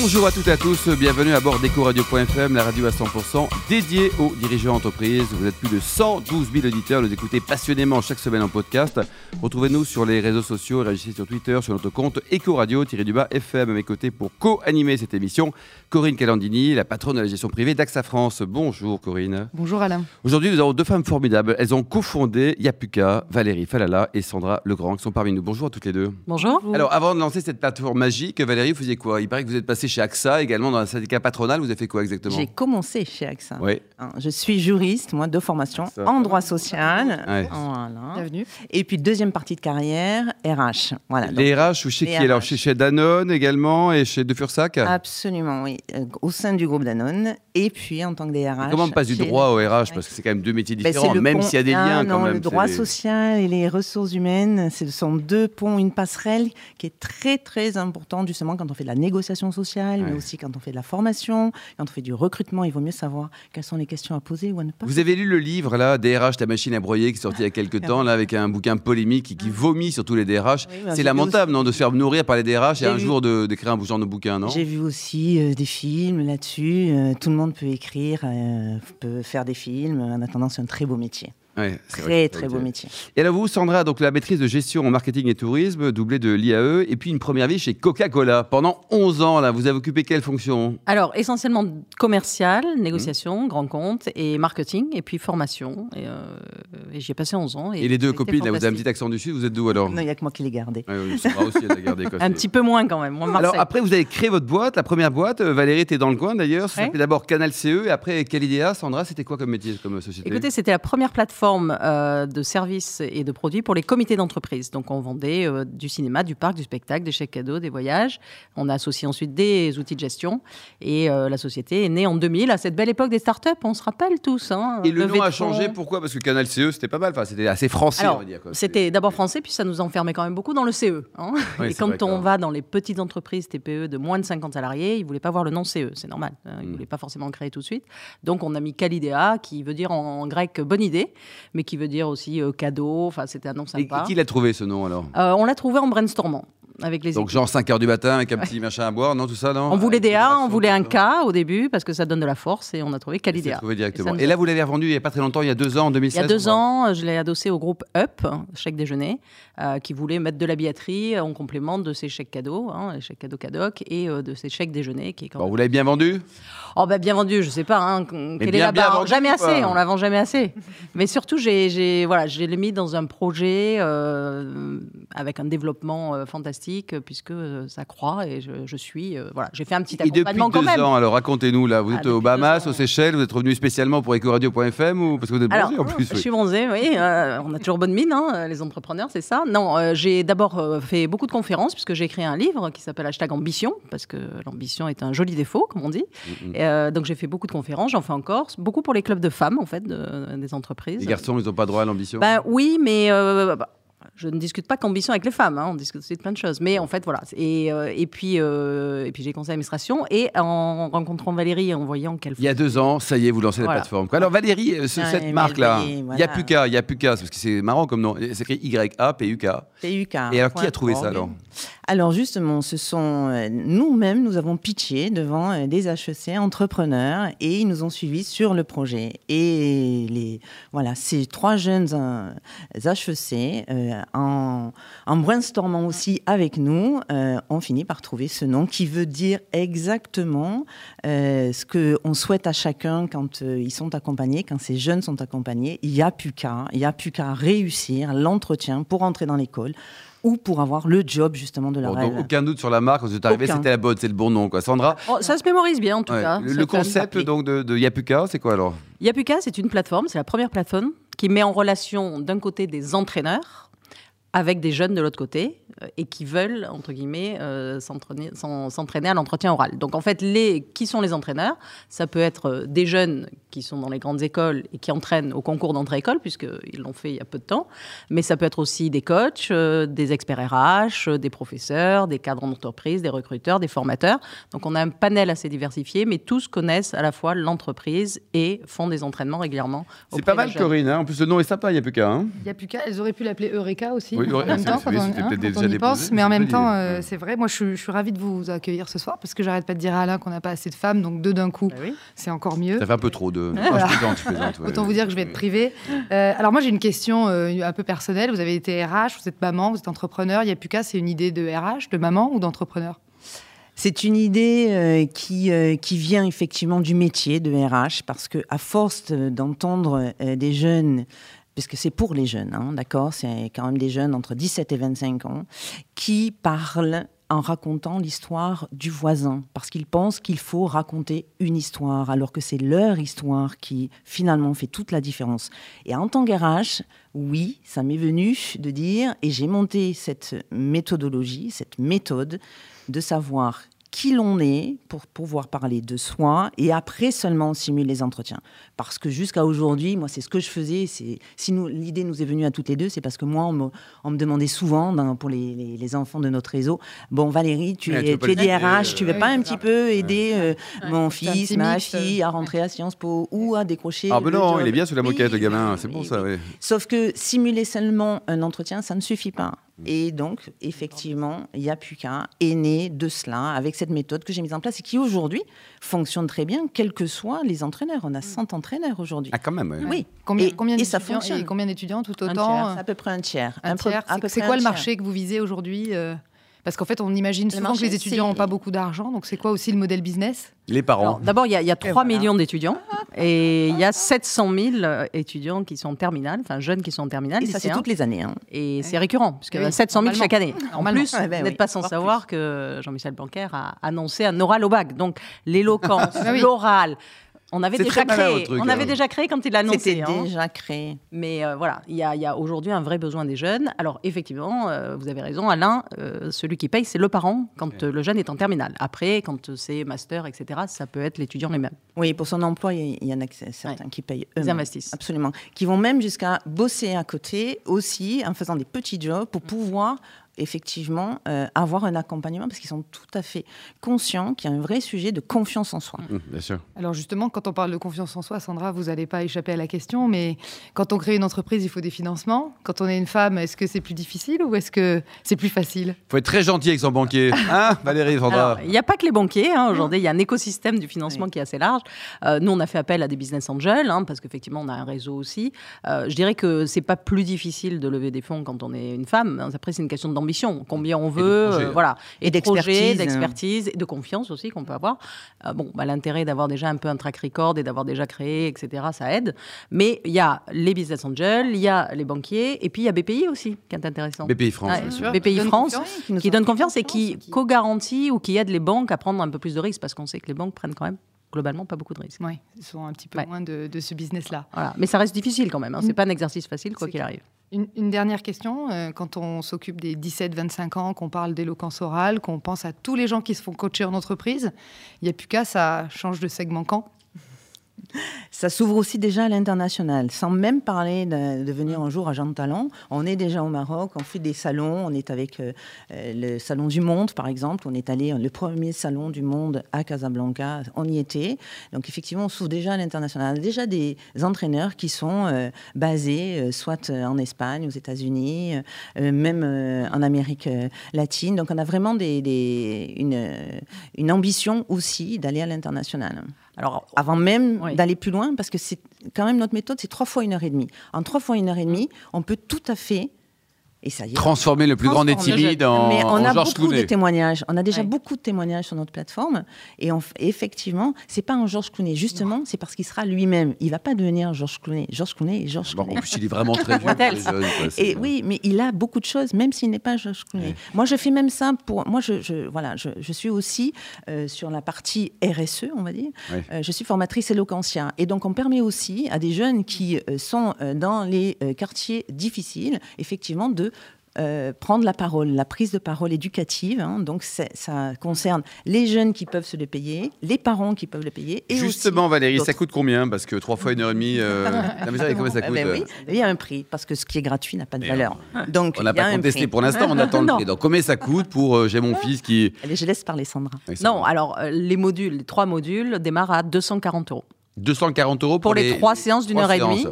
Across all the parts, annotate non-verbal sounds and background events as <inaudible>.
Bonjour à toutes et à tous, bienvenue à bord d'EcoRadio.fm, la radio à 100% dédiée aux dirigeants d'entreprise. Vous êtes plus de 112 000 auditeurs, nous écoutez passionnément chaque semaine en podcast. Retrouvez-nous sur les réseaux sociaux, réagissez sur Twitter, sur notre compte EcoRadio-FM à mes côtés pour co-animer cette émission. Corinne Calandini, la patronne de la gestion privée d'AXA France. Bonjour Corinne. Bonjour Alain. Aujourd'hui, nous avons deux femmes formidables. Elles ont cofondé Yapuka, Valérie Falala et Sandra Legrand qui sont parmi nous. Bonjour à toutes les deux. Bonjour. Alors, avant de lancer cette plateforme magique, Valérie, vous faisiez quoi? Il paraît que vous êtes passée chez AXA, également dans un syndicat patronal. Vous avez fait quoi exactement J'ai commencé chez AXA. Oui. Hein, Je suis juriste, moi, de formation en droit social. Ouais. Voilà. Bienvenue. Et puis, deuxième partie de carrière, RH. Voilà. donc, Les RH ou chez qui Alors, chez, chez Danone également et chez De Fursac Absolument, oui. Euh, au sein du groupe Danone. Et puis, en tant que DRH. Comment on passe du droit au RH Ouais. Parce que c'est quand même deux métiers Ben, différents, même pont- s'il y a des Ah, liens non, quand même. Le droit social et les ressources humaines, ce sont deux ponts, une passerelle qui est très très important justement quand on fait de la négociation sociale, mais Ouais. aussi quand on fait de la formation, quand on fait du recrutement. Il vaut mieux savoir quelles sont les questions à poser ou à ne pas. Vous avez lu le livre là, DRH, ta machine à broyer, qui est sorti il y a quelques <laughs> temps, là, avec un bouquin polémique qui, qui vomit sur tous les DRH. Oui, bah, c'est lamentable, non, de se faire nourrir par les DRH et un vu. jour d'écrire un genre de bouquin, non? J'ai vu aussi euh, des films là-dessus. Euh, tout le monde peut écrire, euh, peut faire des films. En attendant, c'est un très beau métier. Ouais, vrai Très très beau métier. Et alors vous, Sandra, donc la maîtrise de gestion en marketing et tourisme, doublée de l'IAE, et puis une première vie chez Coca-Cola. Pendant 11 ans, là, vous avez occupé quelle fonction? Alors, essentiellement commercial, Mmh. négociation, grand compte, et marketing, et puis formation. Et, euh, et j'y ai passé 11 ans. Et les deux copines, là, vous avez un petit accent du Sud, vous êtes d'où alors? Non, il n'y a que moi qui l'ai gardé. Ouais, oui, Sandra aussi, elle a gardé. quoi, <laughs> Un petit peu moins quand même. Moi. Alors après, vous avez créé votre boîte, la première boîte. euh, Valérie était dans le coin d'ailleurs. Ça Ouais. s'appelait d'abord Canal CE et après Calidea. Sandra, c'était quoi comme métier, comme société? Écoutez, c'était la première plateforme euh, de services et de produits pour les comités d'entreprise. Donc, on vendait euh, du cinéma, du parc, du spectacle, des chèques cadeaux, des voyages. On a associé ensuite des outils de gestion. Et euh, la société est née en 2000, à cette belle époque des startups. On se rappelle tous. hein, Et le nom a changé, pourquoi? Parce que Canal CE, c'était pas mal. Enfin, c'était assez français, on va dire. c'était d'abord français, puis ça nous enfermait quand même beaucoup dans le CE. hein. Oui, <laughs> et quand vrai, on va dans les petites entreprises TPE de moins de 50 salariés, ils ne voulaient pas voir le nom CE, c'est normal. hein, Ils ne Mm. voulaient pas forcément créer tout de suite. Donc on a mis Calidea, qui veut dire en, en grec bonne idée, mais qui veut dire aussi euh, cadeau. Enfin, c'était un nom Et sympa. qui l'a trouvé ce nom alors? Euh, on l'a trouvé en brainstormant avec les Donc équipes. genre 5 heures du matin avec un petit machin à boire, non tout ça non? On voulait des A, on voulait un K au début, parce que ça donne de la force, et on a trouvé Calidea. trouvé Et directement. Et là, vous l'avez revendu il n'y a pas très longtemps, il y a deux ans, en Il 2016 y a deux ans, je l'ai adossé au groupe Up, chèque déjeuner, euh, qui voulait mettre de la billetterie en complément de ses chèques cadeaux, hein, les chèques cadeaux cadoc, et euh, de ses chèques déjeuner. Qui est quand Bon, même- vous l'avez bien vendu? Oh, bah, bien vendu, je sais pas. Hein, quelle est bien, la bien barre? vendu, Jamais assez, on la vend jamais assez. <laughs> Mais surtout, j'ai, voilà, je l'ai mis dans un projet euh, avec un développement euh, fantastique, puisque euh, ça croît et je, je suis. euh, voilà, j'ai fait un petit Et depuis accompagnement quand deux même. ans, alors racontez-nous là, vous Ah, êtes depuis aux Bahamas, aux Seychelles, vous êtes revenu spécialement pour Ecoradio.fm ou parce que vous êtes bronzé en plus je oui. suis bronzée, oui. euh, on a toujours bonne mine, hein, les entrepreneurs, c'est ça. Non, euh, j'ai d'abord euh, fait beaucoup de conférences, puisque j'ai écrit un livre qui s'appelle Hashtag Ambition, parce que l'ambition est un joli défaut, comme on dit. Mm. Et, euh, donc j'ai fait beaucoup de conférences, j'en fais encore, beaucoup pour les clubs de femmes, en fait, de- des entreprises. Les garçons, ils n'ont pas droit à l'ambition? Ben oui, mais euh, bah, je ne discute pas qu'ambition avec les femmes, hein, on discute aussi de plein de choses. Mais en fait, voilà. Et, euh, et puis, euh, et puis j'ai conseillé l'administration. Et en rencontrant Valérie et en voyant qu'elle Il y a deux ans, ça y est, vous lancez la Voilà. plateforme. quoi. Alors Valérie, euh, ce- cette marque-là, il n'y a voilà. plus qu'à, il y a plus qu'à, parce que c'est marrant comme nom. C'est écrit Y-A-P-U-K. PUK. Et alors, qui a trouvé ça alors? Alors justement, ce sont euh, nous-mêmes, nous avons pitché devant euh, des HEC entrepreneurs et ils nous ont suivis sur le projet. Et les, voilà, ces trois jeunes HEC, euh, en, brainstormant aussi avec nous, ont fini par trouver ce nom qui veut dire exactement ce qu'on souhaite à chacun quand ils sont accompagnés, quand ces jeunes sont accompagnés. Il n'y a plus qu'à, il n'y a plus qu'à réussir l'entretien pour entrer dans l'école ou pour avoir le job justement de leur Bon, donc, aucun doute sur la marque, quand vous êtes arrivé, c'était la bonne, c'est le bon nom, quoi. Sandra, Oh, ça se mémorise bien, en tout ouais, cas. le, concept donc de, de Yapuka, c'est quoi alors? Yapuka, c'est une plateforme, c'est la première plateforme qui met en relation d'un côté des entraîneurs avec des jeunes de l'autre côté euh, et qui veulent, entre guillemets, euh, s'entraîner s'en- s'entraîner à l'entretien oral. Donc en fait, les, qui sont les entraîneurs? Ça peut être euh, des jeunes qui sont dans les grandes écoles et qui entraînent au concours d'entrée-école, puisqu'ils l'ont fait il y a peu de temps. Mais ça peut être aussi des coachs, euh, des experts RH, euh, des professeurs, des cadres d'entreprise, des recruteurs, des formateurs. Donc on a un panel assez diversifié, mais tous connaissent à la fois l'entreprise et font des entraînements régulièrement. C'est pas mal. Corinne. hein. En plus, le nom est sympa, il n'y a plus qu'à. Hein. Il y a plus qu'à. Elles auraient pu l'appeler Eureka aussi. Oui, en ouais, même c'est- temps, quand on, hein, peut-être quand déjà on y déposé, pense. mais Mais en même temps, euh, c'est vrai. Moi, je, suis- je suis ravie de vous accueillir ce soir parce que j'arrête pas de dire à Alain qu'on n'a pas assez de femmes, donc deux d'un coup, Bah oui. c'est encore mieux. Ça fait un peu trop de. Ah, Voilà. je plaisante, je plaisante, ouais. Autant vous dire que je vais être privée. Euh, alors moi j'ai une question euh, un peu personnelle. Vous avez été RH, vous êtes maman, vous êtes entrepreneur. Il y a plus qu'à, c'est une idée de RH, de maman ou d'entrepreneur? C'est une idée euh, qui, euh, qui vient effectivement du métier de RH parce que à force de- d'entendre euh, des jeunes, parce que c'est pour les jeunes, hein, d'accord, c'est quand même des jeunes entre 17 et 25 ans, qui parlent en racontant l'histoire du voisin, parce qu'ils pensent qu'il faut raconter une histoire, alors que c'est leur histoire qui finalement fait toute la différence. Et en tant qu'RH, oui, ça m'est venu de dire, et j'ai monté cette méthodologie, cette méthode, de savoir qui l'on est pour pouvoir parler de soi et après seulement simuler les entretiens. Parce que jusqu'à aujourd'hui, moi, c'est ce que je faisais. C'est si nous l'idée nous est venue à toutes les deux, c'est parce que moi, on me, on me demandait souvent dans- pour les, les- les enfants de notre réseau, bon Valérie, tu es, tu es DRH, tu veux euh, pas oui, un petit peu aider euh, mon fils, ma fille euh, à rentrer à Sciences Po ou à décrocher Ah, ben non, job il est bien sous la Oui, moquette, le gamin. C'est bon, oui, ça, oui. oui. Sauf que simuler seulement un entretien, ça ne suffit pas. Et donc, effectivement, Yapuka est né de cela, avec cette méthode que j'ai mise en place et qui aujourd'hui fonctionne très bien, quels que soient les entraîneurs. On a 100 entraîneurs aujourd'hui. Ah, quand même. Oui, Combien, Et- combien et ça d'étudiants fonctionne. et combien d'étudiants tout Un autant tiers, euh, à peu près un tiers. Un tiers. C'est- quoi le marché que vous visez aujourd'hui euh, Parce qu'en fait, on imagine Le souvent que les étudiants n'ont pas beaucoup d'argent. Donc, c'est quoi aussi le modèle business? Les parents. D'abord, il y a, il y a 3 voilà. millions d'étudiants et il y a 700 000 euh, étudiants qui sont en terminale, enfin jeunes qui sont en terminale, Et ça, c'est toutes les années. hein. Et c'est récurrent, puisqu'il y a Oui, 700 000 chaque année. En plus, Ouais, vous n'êtes oui, pas sans savoir que Jean-Michel Blanquer a annoncé un oral au bac. Donc, l'éloquence, Ah l'oral, on avait déjà créé. truc, on avait hein. déjà créé quand il l'a annoncé. C'était hein. déjà créé. Mais euh, voilà, il y a, il y a aujourd'hui un vrai besoin des jeunes. Alors effectivement, euh, vous avez raison, Alain, euh, celui qui paye, c'est le parent quand le jeune est en terminale. Après, quand c'est master, etc., ça peut être l'étudiant lui-même. Oui, pour son emploi, il y- il y en a certains qui payent eux. Ils investissent. Absolument. Qui vont même jusqu'à bosser à côté aussi en faisant des petits jobs pour pouvoir effectivement euh, avoir un accompagnement parce qu'ils sont tout à fait conscients qu'il y a un vrai sujet de confiance en soi. Hum, bien sûr. Alors justement, quand on parle de confiance en soi, Sandra, vous n'allez pas échapper à la question, mais quand on crée une entreprise, il faut des financements. Quand on est une femme, est-ce que c'est plus difficile ou est-ce que c'est plus facile? Faut être très gentil avec son banquier. <laughs> Hein, Valérie, Sandra? Il n'y a pas que les banquiers. hein. Aujourd'hui, il y a un écosystème du financement qui est assez large. Euh, nous, on a fait appel à des business angels, hein, parce qu'effectivement, on a un réseau aussi. Euh, je dirais que c'est pas plus difficile de lever des fonds quand on est une femme. Après, c'est une question d'ambition. Combien on veut, euh, voilà, Et de projets, d'expertise. d'expertise et de confiance aussi qu'on peut avoir. Euh, bon, bah, l'intérêt d'avoir déjà un peu un track record et d'avoir déjà créé, etc., ça aide. Mais il y a les business angels, il y a les banquiers, et puis il y a BPI aussi, qui est intéressant. BPI France. Bien sûr. BPI Donne France, qui donne confiance et qui qui- co-garantit ou qui aide les banques à prendre un peu plus de risques parce qu'on sait que les banques prennent quand même globalement pas beaucoup de risques. Oui, ils sont un petit peu Ouais. loin de, de ce business-là. Voilà. Mais ça reste difficile quand même. Hein. C'est pas un exercice facile quoi qu'il arrive. Une, dernière question, euh, quand on s'occupe des 17-25 ans, qu'on parle d'éloquence orale, qu'on pense à tous les gens qui se font coacher en entreprise, il n'y a plus qu'à, ça change de segment quand? Ça s'ouvre aussi déjà à l'international, sans même parler de, de venir un jour agent de talent. On est déjà au Maroc, on fait des salons, on est avec euh, euh, le Salon du Monde, par exemple. On est allé, le premier salon du monde à Casablanca, on y était. Donc effectivement, on s'ouvre déjà à l'international. On a déjà des entraîneurs qui sont euh, basés, euh, soit euh, en Espagne, aux États-Unis, euh, euh, même euh, en Amérique euh, latine. Donc on a vraiment des, des- une, euh, une ambition aussi d'aller à l'international Alors, avant même Oui. d'aller plus loin, parce que c'est quand même notre méthode, c'est trois fois une heure et demie. En trois fois une heure et demie, on peut tout à fait, et ça y est. Transformer le plus grand des timides en, Mais on en a Georges beaucoup Clooney. de témoignages. On a déjà Ouais. beaucoup de témoignages sur notre plateforme. Et on effectivement, c'est pas un Georges Clooney. Justement, c'est parce qu'il sera lui-même. Il va pas devenir Georges Clooney. Georges Clooney est Georges Bon, Clooney. en plus, il est vraiment très vieux. <laughs> What pour les else jeunes, quoi, Et oui, mais il a beaucoup de choses, même s'il n'est pas Georges Clooney. Ouais. Moi, je fais même ça pour. Moi, je, je- voilà, je, je suis aussi euh, sur la partie RSE, on va dire. Ouais. Euh, je suis formatrice éloquentia. Et donc, on permet aussi à des jeunes qui euh, sont euh, dans les euh, quartiers difficiles, effectivement, de euh, prendre la parole, la prise de parole éducative. hein. donc ça concerne les jeunes qui peuvent se le payer, les parents qui peuvent le payer. Et Justement, aussi Valérie, ça coûte combien Parce que trois fois une heure et demie. euh, <laughs> non, mais ça, combien ça coûte ben euh oui, il y a un prix, parce que ce qui est gratuit n'a pas de valeur. Donc, On n'a pas contesté prix. pour l'instant, on <laughs> attend le prix. Donc, combien ça coûte pour. euh, J'ai mon fils qui. <laughs> Allez, je laisse parler Sandra. Non, alors euh, les modules, les trois modules démarrent à 240 euros 240 euros pour les, trois séances d'une heure et demie.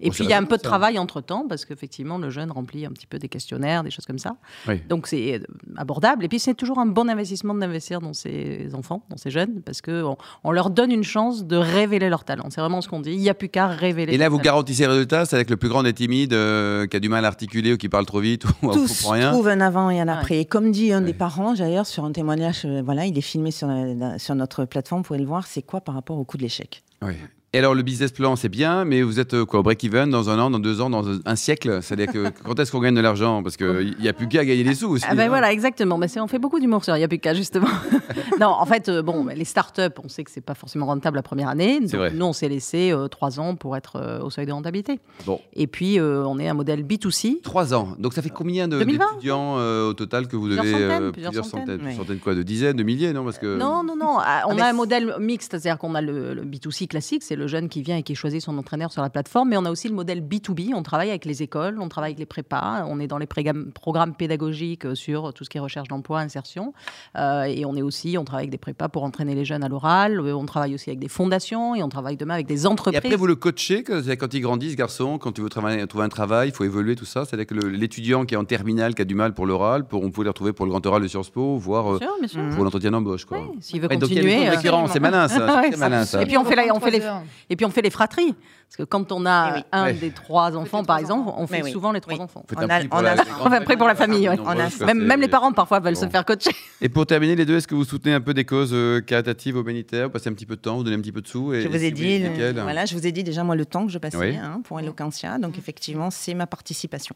Et puis il y a un peu de ça. travail entre temps parce qu'effectivement le jeune remplit un petit peu des questionnaires, des choses comme ça. Oui. Donc c'est euh, abordable. Et puis c'est toujours un bon investissement d'investir dans ces enfants, dans ces jeunes, parce que on, leur donne une chance de révéler leur talent. C'est vraiment ce qu'on dit. Il n'y a plus qu'à révéler. Et là, vous talent. garantissez le résultat C'est avec le plus grand des timides euh, qui a du mal à articuler ou qui parle trop vite <laughs> ou on Tous comprend rien trouvent un avant et un Ouais. après. Et comme dit un Ouais. des parents, d'ailleurs, sur un témoignage, euh, voilà, il est filmé sur, la- sur notre plateforme, vous pouvez le voir, c'est quoi par rapport au coût de l'échec? Oui. Et alors, le business plan, c'est bien, mais vous êtes euh, quoi, break-even dans un an, dans deux ans, dans un siècle? C'est-à-dire que <laughs> quand est-ce qu'on gagne de l'argent? Parce qu'il n'y a plus qu'à gagner des sous aussi. Ah ben hein. voilà, exactement. Mais c'est- on fait beaucoup d'humour sur Yapika, justement. <laughs> non, en fait, euh, bon, les startups, on sait que c'est pas forcément rentable la première année. Donc, vrai. Nous, on s'est laissé euh, trois ans pour être euh, au seuil de rentabilité. Bon. Et puis, euh, on est un modèle B2C. Trois ans. Donc ça fait combien de- 2020? d'étudiants au total que vous Plusieurs devez centaines, plusieurs centaines. centaines, Oui. centaines quoi, de dizaines, de milliers, non? Parce que Non, non, non. Ah, On mais a un modèle mixte, c'est-à-dire qu'on a le, le B2C classique, c'est le jeune qui vient et qui choisit son entraîneur sur la plateforme, mais on a aussi le modèle B2B. On travaille avec les écoles, on travaille avec les prépas, on est dans les programmes pédagogiques euh, sur tout ce qui est recherche d'emploi, insertion, Euh, et on est aussi, on travaille avec des prépas pour entraîner les jeunes à l'oral. Euh, On travaille aussi avec des fondations et on travaille demain avec des Et entreprises. après, vous le coachez quand il grandit, ce garçon, quand tu veux travailler- trouver un travail, il faut évoluer, tout ça. C'est-à-dire que le- l'étudiant qui est en terminale, qui a du mal pour l'oral, pour, on peut le retrouver pour le grand oral de Sciences Po, voire Bien sûr, bien sûr. Pour l'entretien d'embauche. Oui, S'il veut continuer. c'est malin ça. <laughs> Ouais, malin ça. Et puis on fait, la- on fait les. Et puis on fait les fratries. Parce que quand on a Eh oui. un Ouais. des trois enfants, par trois exemple, enfants. on fait oui. souvent les trois Oui. enfants. On un a- prix pour on la- a- prix pour la famille, ouais. On a- Même, les parents parfois veulent Bon. se faire coacher. Et pour terminer, les deux, est-ce que vous soutenez un peu des causes euh, caritatives, humanitaires Vous passez un petit peu de temps, vous donnez un petit peu de sous et, Je vous ai si dit, oui, le- lesquels voilà, je vous ai dit déjà moi le temps que je passais Oui. hein, pour Eloquentia, donc effectivement c'est ma participation.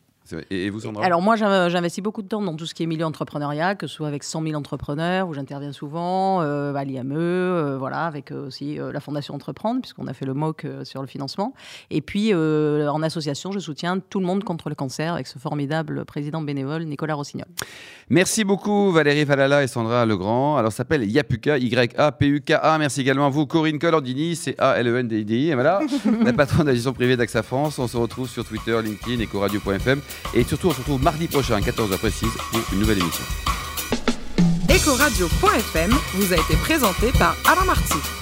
Et, vous, Sandra? Alors moi, j'in- j'investis beaucoup de temps dans tout ce qui est milieu entrepreneuriat, que ce soit avec 100 000 entrepreneurs, où j'interviens souvent, euh, à l'IME, euh, voilà, avec euh, aussi euh, la Fondation Entreprendre, puisqu'on a fait le MOOC euh, sur le financement. Et puis, euh, en association, je soutiens tout le monde contre le cancer, avec ce formidable président bénévole, Nicolas Rossignol. Merci beaucoup Valérie Falala et Sandra Legrand. Alors ça s'appelle Yapuka, Y-A-P-U-K-A. Merci également à vous Corinne Collandini, c'est A-L-E-N-D-I. Et voilà, <laughs> la patronne de la gestion privée d'AXA France. On se retrouve sur Twitter, LinkedIn, Ecoradio.fm. Et surtout, on se retrouve mardi prochain à 14h précise pour une nouvelle émission. Ecoradio.fm vous a été présenté par Alain Marty.